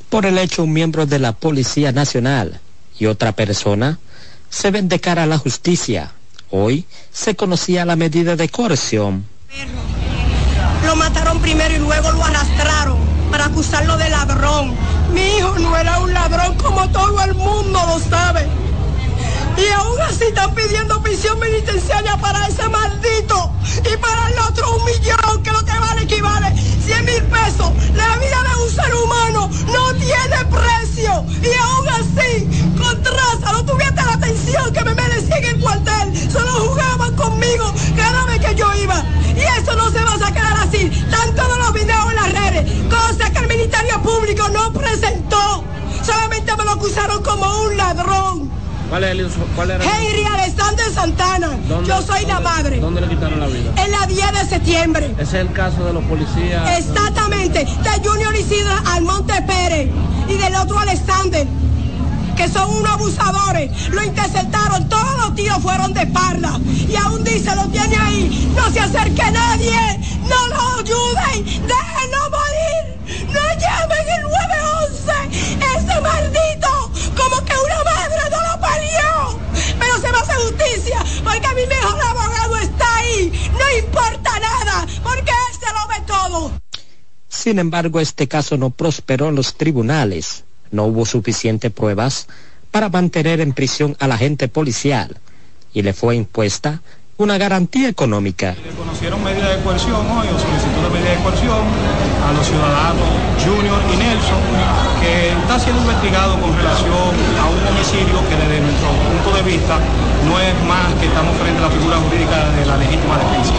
Speaker 47: Por el hecho, un miembro de la Policía Nacional y otra persona se ven de cara a la justicia. Hoy se conocía la medida de coerción.
Speaker 15: Lo mataron primero y luego lo arrastraron para acusarlo de ladrón. Mi hijo no era un ladrón como todo el mundo lo sabe. Y aún así están pidiendo prisión penitenciaria para ese maldito. Y para el otro un millón, que lo que vale equivale 100 mil pesos. La vida de un ser humano no tiene precio. Y aún así, con traza, no tuviste la atención que me merecía en el cuartel. Solo jugaban conmigo acusaron como un ladrón.
Speaker 5: ¿Cuál, es, cuál era?
Speaker 15: Henry Alexander Santana. Yo soy la madre.
Speaker 5: ¿Dónde le quitaron la vida?
Speaker 15: En la 10 de septiembre.
Speaker 5: Ese es el caso de los policías.
Speaker 15: Exactamente. De Junior Isidro Almonte Pérez y del otro Alexander que son unos abusadores. Lo interceptaron, todos los tiros fueron de espalda. Y aún dice, lo tiene ahí. No se acerque nadie. No lo ayuden. Déjenlo morir. No llamen el 911. Ese maldito. Como que una madre no lo parió. Pero se me hace Porque mi mejor abogado está ahí. No importa nada. Porque él se lo ve todo.
Speaker 47: Sin embargo, este caso no prosperó en los tribunales no hubo suficientes pruebas para mantener en prisión al agente policial y le fue impuesta una garantía económica.
Speaker 48: Le conocieron medidas de coerción hoy o solicitud de medida de coerción a los ciudadanos Junior y Nelson, que está siendo investigado con relación a un homicidio que desde nuestro punto de vista no es más que estamos frente a la figura jurídica de la legítima defensa.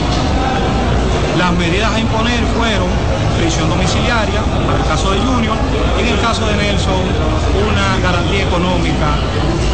Speaker 48: Las medidas a imponer fueron prisión domiciliaria, para el caso de Junior, y en el caso de Nelson, una garantía económica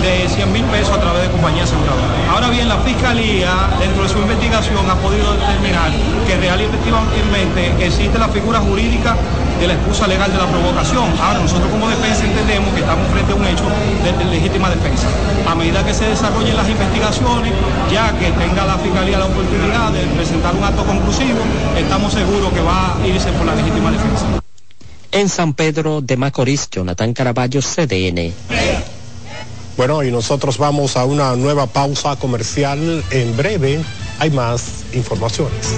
Speaker 48: de 100 mil pesos a través de compañías aseguradoras. Ahora bien, la Fiscalía, dentro de su investigación, ha podido determinar que real y efectivamente existe la figura jurídica de la excusa legal de la provocación. Ahora, nosotros como defensa entendemos que estamos frente a un hecho de, de legítima defensa. A medida que se desarrollen las investigaciones, ya que tenga la Fiscalía la oportunidad de presentar un acto conclusivo, estamos seguros que va a irse por la legítima defensa.
Speaker 47: En San Pedro de Macorís, Jonathan Caraballo, CDN.
Speaker 5: Bueno, y nosotros vamos a una nueva pausa comercial. En breve hay más informaciones.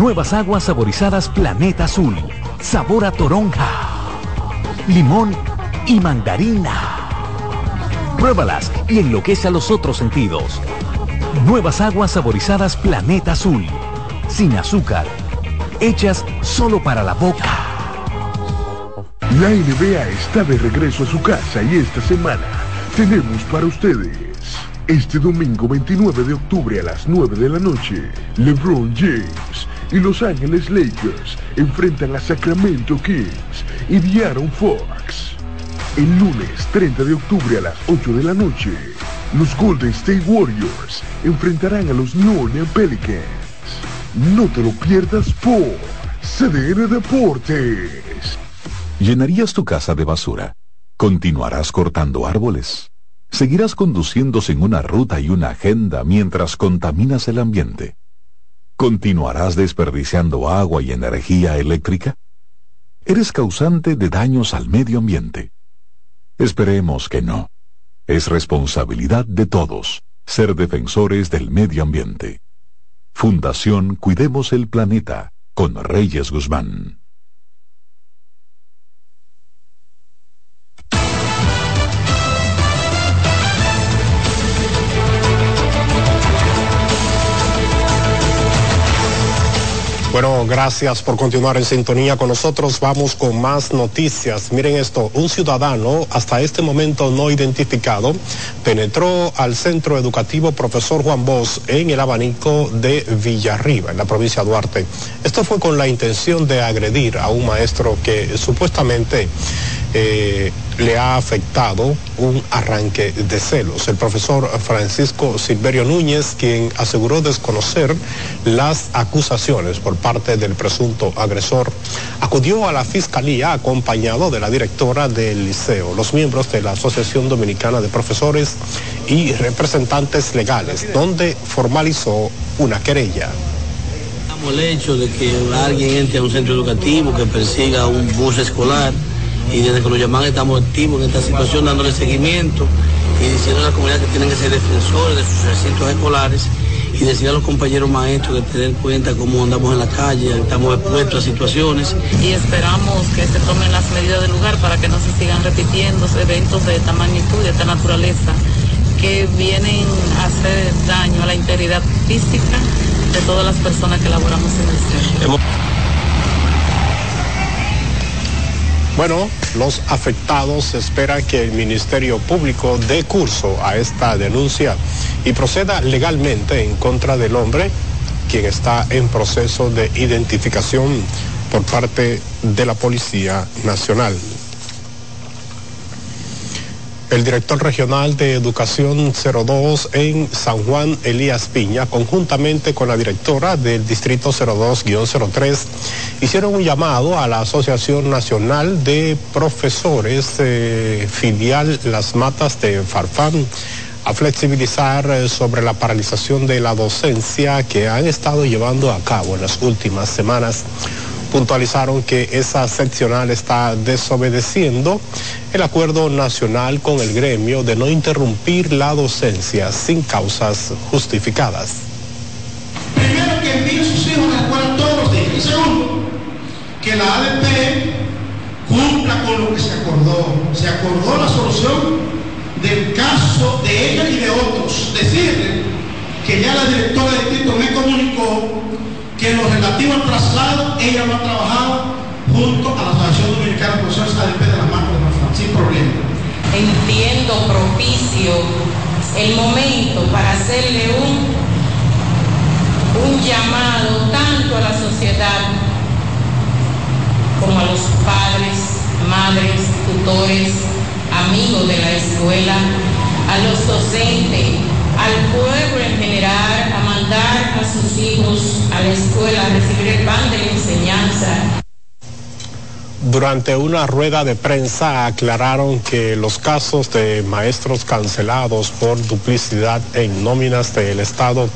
Speaker 34: Nuevas aguas saborizadas Planeta Azul.
Speaker 49: sabor a toronja, limón y mandarina. Pruébalas y enloquece a los otros sentidos. Nuevas aguas saborizadas Planeta Azul, sin azúcar, hechas solo para la boca.
Speaker 50: La NBA está de regreso a su casa y esta semana tenemos para ustedes. Este domingo 29 de octubre a las 9 de la noche, LeBron James y Los Ángeles Lakers enfrentan a Sacramento Kings y De'Aaron Fox. El lunes 30 de octubre a las 8 de la noche, los Golden State Warriors enfrentarán a los New Orleans Pelicans. No te lo pierdas por CDN Deportes.
Speaker 34: ¿Llenarías tu casa de basura? ¿Continuarás cortando árboles? ¿Seguirás conduciéndose en una ruta y una agenda mientras contaminas el ambiente? ¿Continuarás desperdiciando agua y energía eléctrica? Eres causante de daños al medio ambiente. Esperemos que no. Es responsabilidad de todos ser defensores del medio ambiente. Fundación Cuidemos el Planeta con Reyes Guzmán.
Speaker 5: Bueno, gracias por continuar en sintonía con nosotros. Vamos con más noticias. Miren esto, un ciudadano hasta este momento no identificado penetró al centro educativo profesor Juan Bosch en el abanico de Villarriba, en la provincia de Duarte. Esto fue con la intención de agredir a un maestro que supuestamente eh, le ha afectado un arranque de celos. El profesor Francisco Silverio Núñez, quien aseguró desconocer las acusaciones por parte del presunto agresor, acudió a la fiscalía acompañado de la directora del liceo, los miembros de la Asociación Dominicana de Profesores y representantes legales, donde formalizó una querella.
Speaker 51: el hecho de que alguien entre a un centro educativo que persiga un bus escolar y desde que nos llaman estamos activos en esta situación dándole seguimiento y diciendo a la comunidad que tienen que ser defensores de sus recintos escolares y decir a los compañeros maestros de tener en cuenta cómo andamos en la calle, estamos expuestos a situaciones.
Speaker 52: Y esperamos que se tomen las medidas del lugar para que no se sigan repitiendo eventos de esta magnitud, de esta naturaleza, que vienen a hacer daño a la integridad física de todas las personas que laboramos en el centro.
Speaker 5: Bueno, los afectados esperan que el Ministerio Público dé curso a esta denuncia y proceda legalmente en contra del hombre, quien está en proceso de identificación por parte de la Policía Nacional. El director regional de Educación 02 en San Juan, Elías Piña, conjuntamente con la directora del Distrito 02-03, hicieron un llamado a la Asociación Nacional de Profesores eh, filial Las Matas de Farfán a flexibilizar eh, sobre la paralización de la docencia que han estado llevando a cabo en las últimas semanas puntualizaron que esa seccional está desobedeciendo el acuerdo nacional con el gremio de no interrumpir la docencia sin causas justificadas.
Speaker 53: Primero, que envíen sus hijos a la escuela todos los días. Y segundo, que la ADP cumpla con lo que se acordó. Se acordó la solución del caso de ella y de otros. Decirle que ya la directora del distrito me comunicó que en lo relativo al traslado ella lo ha trabajado junto a la Asociación Dominicana de Profesores ADP de la Marca de Rafael, sin problema.
Speaker 54: Entiendo propicio el momento para hacerle un, un llamado tanto a la sociedad como a los padres, madres, tutores, amigos de la escuela, a los docentes, al pueblo en general, a mandar a sus hijos a la escuela a recibir el pan de la enseñanza.
Speaker 5: Durante una rueda de prensa aclararon que los casos de maestros cancelados por duplicidad en nóminas del Estado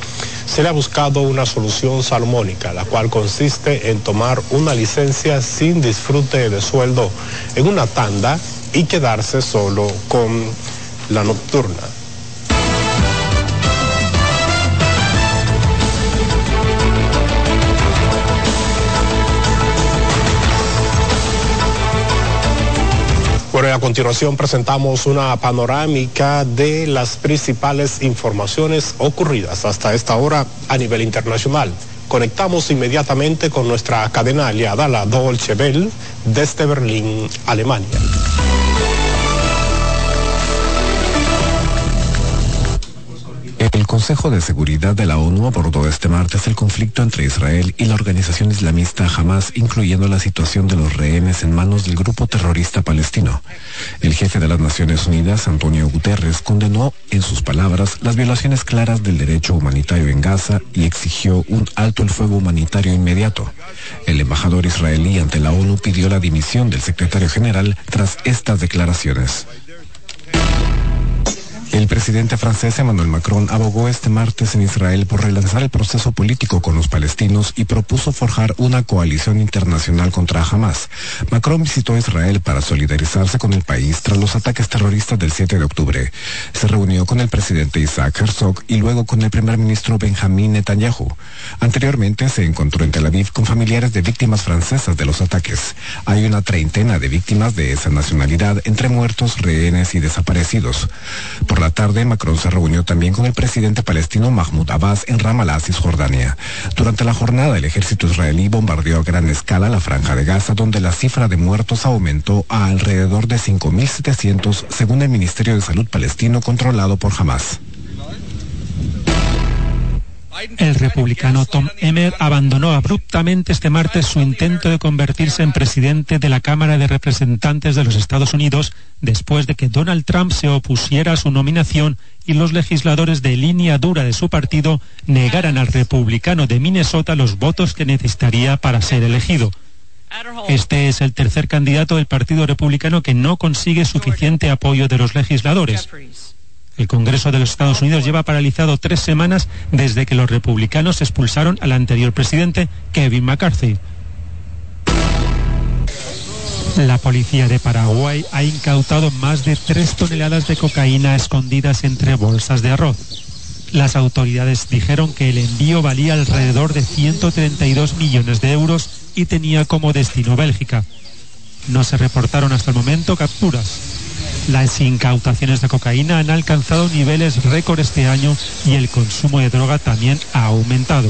Speaker 5: se le ha buscado una solución salomónica, la cual consiste en tomar una licencia sin disfrute de sueldo en una tanda y quedarse solo con la nocturna. Bueno, a continuación presentamos una panorámica de las principales informaciones ocurridas hasta esta hora a nivel internacional. Conectamos inmediatamente con nuestra cadena aliada, la Dolce Bell, desde Berlín, Alemania.
Speaker 55: Consejo de Seguridad de la ONU abordó este martes el conflicto entre Israel y la organización islamista Hamas, incluyendo la situación de los rehenes en manos del grupo terrorista palestino. El jefe de las Naciones Unidas, Antonio Guterres, condenó en sus palabras las violaciones claras del derecho humanitario en Gaza y exigió un alto el fuego humanitario inmediato. El embajador israelí ante la ONU pidió la dimisión del secretario general tras estas declaraciones. El presidente francés Emmanuel Macron abogó este martes en Israel por relanzar el proceso político con los palestinos y propuso forjar una coalición internacional contra Hamas. Macron visitó Israel para solidarizarse con el país tras los ataques terroristas del 7 de octubre. Se reunió con el presidente Isaac Herzog y luego con el primer ministro Benjamin Netanyahu. Anteriormente se encontró en Tel Aviv con familiares de víctimas francesas de los ataques. Hay una treintena de víctimas de esa nacionalidad entre muertos, rehenes y desaparecidos. La tarde, Macron se reunió también con el presidente palestino Mahmoud Abbas en Ramallah, Cisjordania. Durante la jornada, el ejército israelí bombardeó a gran escala la franja de Gaza, donde la cifra de muertos aumentó a alrededor de 5.700, según el Ministerio de Salud palestino controlado por Hamas.
Speaker 48: El republicano Tom Emmer abandonó abruptamente este martes su intento de convertirse en presidente de la Cámara de Representantes de los Estados Unidos después de que Donald Trump se opusiera a su nominación y los legisladores de línea dura de su partido negaran al republicano de Minnesota los votos que necesitaría para ser elegido. Este es el tercer candidato del Partido Republicano que no consigue suficiente apoyo de los legisladores. El Congreso de los Estados Unidos lleva paralizado tres semanas desde que los republicanos expulsaron al anterior presidente, Kevin McCarthy. La policía de Paraguay ha incautado más de tres toneladas de cocaína escondidas entre bolsas de arroz. Las autoridades dijeron que el envío valía alrededor de 132 millones de euros y tenía como destino Bélgica. No se reportaron hasta el momento capturas. Las incautaciones de cocaína han alcanzado niveles récord este año y el consumo de droga también ha aumentado.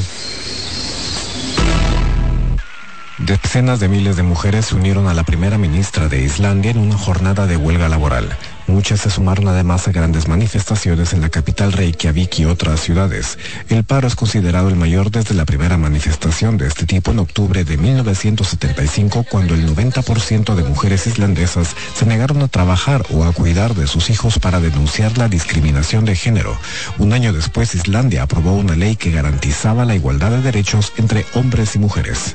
Speaker 55: Decenas de miles de mujeres se unieron a la primera ministra de Islandia en una jornada de huelga laboral. Muchas se sumaron además a grandes manifestaciones en la capital Reykjavik y otras ciudades. El paro es considerado el mayor desde la primera manifestación de este tipo en octubre de 1975, cuando el 90% de mujeres islandesas se negaron a trabajar o a cuidar de sus hijos para denunciar la discriminación de género. Un año después, Islandia aprobó una ley que garantizaba la igualdad de derechos entre hombres y mujeres.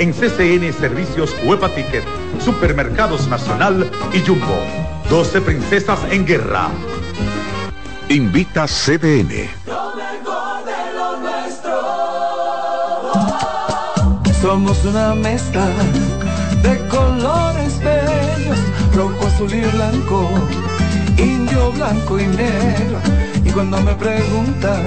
Speaker 56: en CCN Servicios Huepa Ticket, Supermercados Nacional y Jumbo. 12 Princesas en Guerra.
Speaker 1: Invita CDN.
Speaker 57: Somos una mezcla de colores bellos, rojo, azul y blanco, indio, blanco y negro. Y cuando me preguntan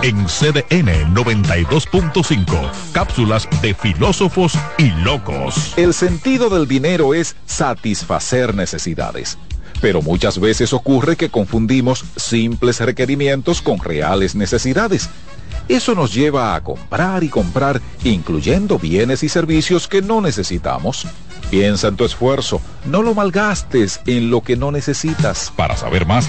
Speaker 1: En CDN 92.5, cápsulas de filósofos y locos.
Speaker 58: El sentido del dinero es satisfacer necesidades. Pero muchas veces ocurre que confundimos simples requerimientos con reales necesidades. Eso nos lleva a comprar y comprar, incluyendo bienes y servicios que no necesitamos. Piensa en tu esfuerzo, no lo malgastes en lo que no necesitas.
Speaker 1: Para saber más,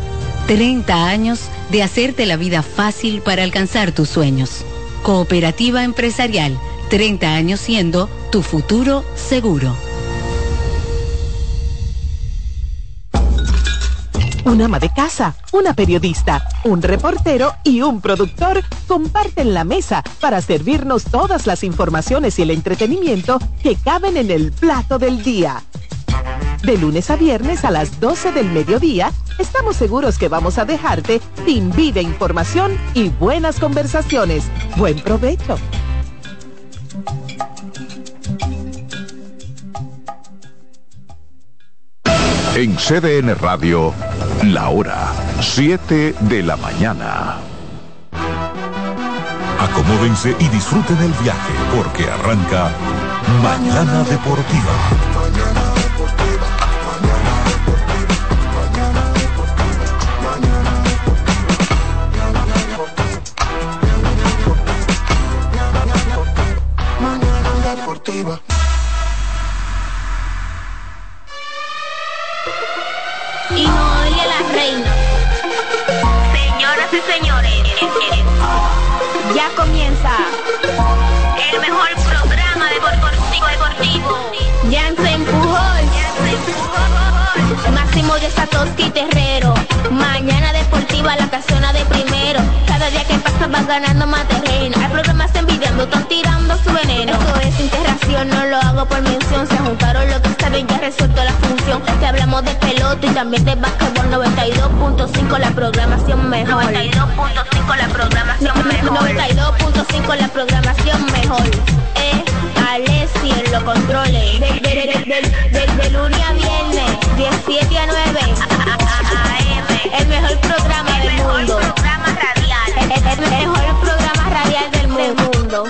Speaker 55: 30 años de hacerte la vida fácil para alcanzar tus sueños. Cooperativa empresarial, 30 años siendo tu futuro seguro.
Speaker 59: Un ama de casa, una periodista, un reportero y un productor comparten la mesa para servirnos todas las informaciones y el entretenimiento que caben en el plato del día. De lunes a viernes a las 12 del mediodía, estamos seguros que vamos a dejarte sin vida, información y buenas conversaciones. Buen provecho.
Speaker 1: En CDN Radio, la hora 7 de la mañana. Acomódense y disfruten el viaje porque arranca Mañana Deportiva.
Speaker 48: Y no oye la reina. Señoras y señores, ya comienza el mejor programa deportivo deportivo. Ya se empujó. Máximo de Satoshi Terrero. Mañana deportiva la casona de primero. Cada día que pasa va ganando más terreno. Hay programas envidiando, están por mención. Se juntaron lo que saben, ya resuelto la función. Te hablamos de pelota y también de básquetbol 92.5 la programación mejor. 92.5 la programación mejor. 92.5 la programación mejor. Eh, Alessi en los controles. De, de, de, de, de, de lunes a viernes, 17 a 9. El mejor programa del mundo. El, el- el mejor programa radial del mundo.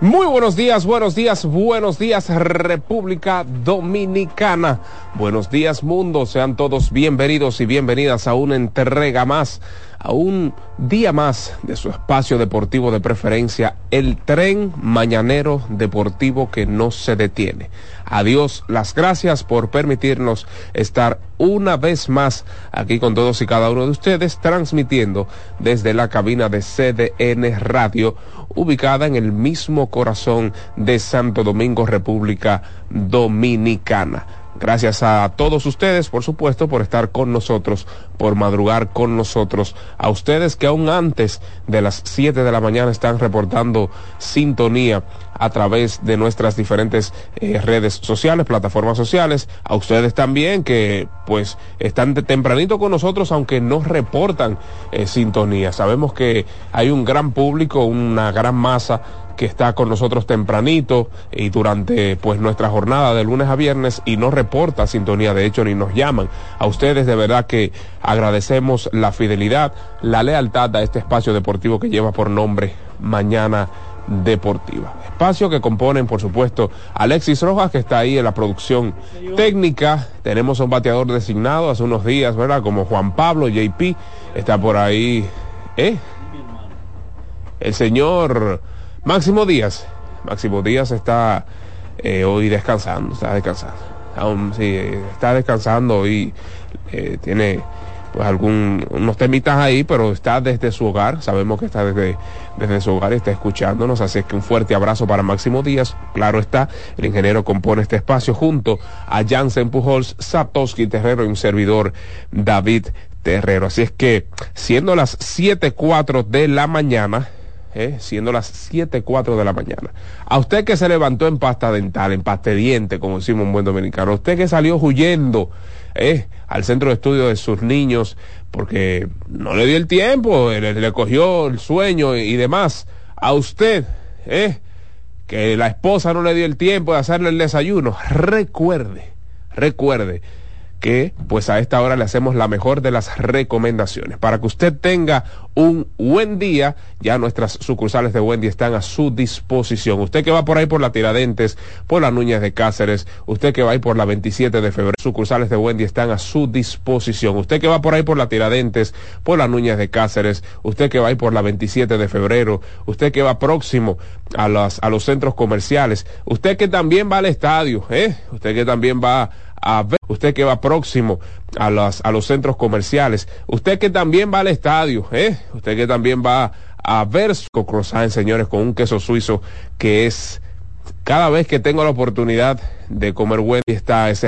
Speaker 60: Muy buenos días, buenos días, buenos días República Dominicana. Buenos días mundo, sean todos bienvenidos y bienvenidas a una entrega más, a un día más de su espacio deportivo de preferencia, el tren mañanero deportivo que no se detiene. Adiós, las gracias por permitirnos estar una vez más aquí con todos y cada uno de ustedes, transmitiendo desde la cabina de CDN Radio, ubicada en el mismo corazón de Santo Domingo, República Dominicana. Gracias a todos ustedes, por supuesto, por estar con nosotros, por madrugar con nosotros. A ustedes que aún antes de las 7 de la mañana están reportando sintonía a través de nuestras diferentes eh, redes sociales, plataformas sociales. A ustedes también que pues están de tempranito con nosotros, aunque no reportan eh, sintonía. Sabemos que hay un gran público, una gran masa que está con nosotros tempranito y durante pues nuestra jornada de lunes a viernes y no reporta sintonía, de hecho ni nos llaman. A ustedes de verdad que agradecemos la fidelidad, la lealtad a este espacio deportivo que lleva por nombre Mañana Deportiva. Espacio que componen, por supuesto, Alexis Rojas, que está ahí en la producción técnica. Tenemos un bateador designado hace unos días, ¿verdad? Como Juan Pablo, JP, está por ahí, ¿eh? El señor Máximo Díaz. Máximo Díaz está eh, hoy descansando, está descansando. Aún sí, está descansando y eh, tiene pues algún unos temitas ahí, pero está desde su hogar, sabemos que está desde, desde su hogar y está escuchándonos, así que un fuerte abrazo para Máximo Díaz, claro está, el ingeniero compone este espacio junto a Jansen Pujols, Satoshi Terrero y un servidor David Terrero, así es que siendo las 7.4 de la mañana, eh, siendo las 7.4 de la mañana. A usted que se levantó en pasta dental, en pasta de diente, como decimos un buen dominicano, a usted que salió huyendo eh, al centro de estudio de sus niños porque no le dio el tiempo, le, cogió el sueño y, y demás. A usted, eh, que la esposa no le dio el tiempo de hacerle el desayuno, recuerde, recuerde que pues a esta hora le hacemos la mejor de las recomendaciones. Para que usted tenga un buen día, ya nuestras sucursales de Wendy están a su disposición. Usted que va por ahí por la Tiradentes, por las Nuñas de Cáceres, usted que va ahí por la 27 de febrero, sucursales de Wendy están a su disposición. Usted que va por ahí por la Tiradentes, por las Nuñas de Cáceres, usted que va ahí por la 27 de febrero, usted que va próximo a, las, a los centros comerciales, usted que también va al estadio, ¿eh? usted que también va a ver, usted que va próximo a, a los centros comerciales, usted que también va al estadio, ¿eh? usted que también va a ver su croissant, señores, con un queso suizo que es, cada vez que tengo la oportunidad de comer Wendy está ese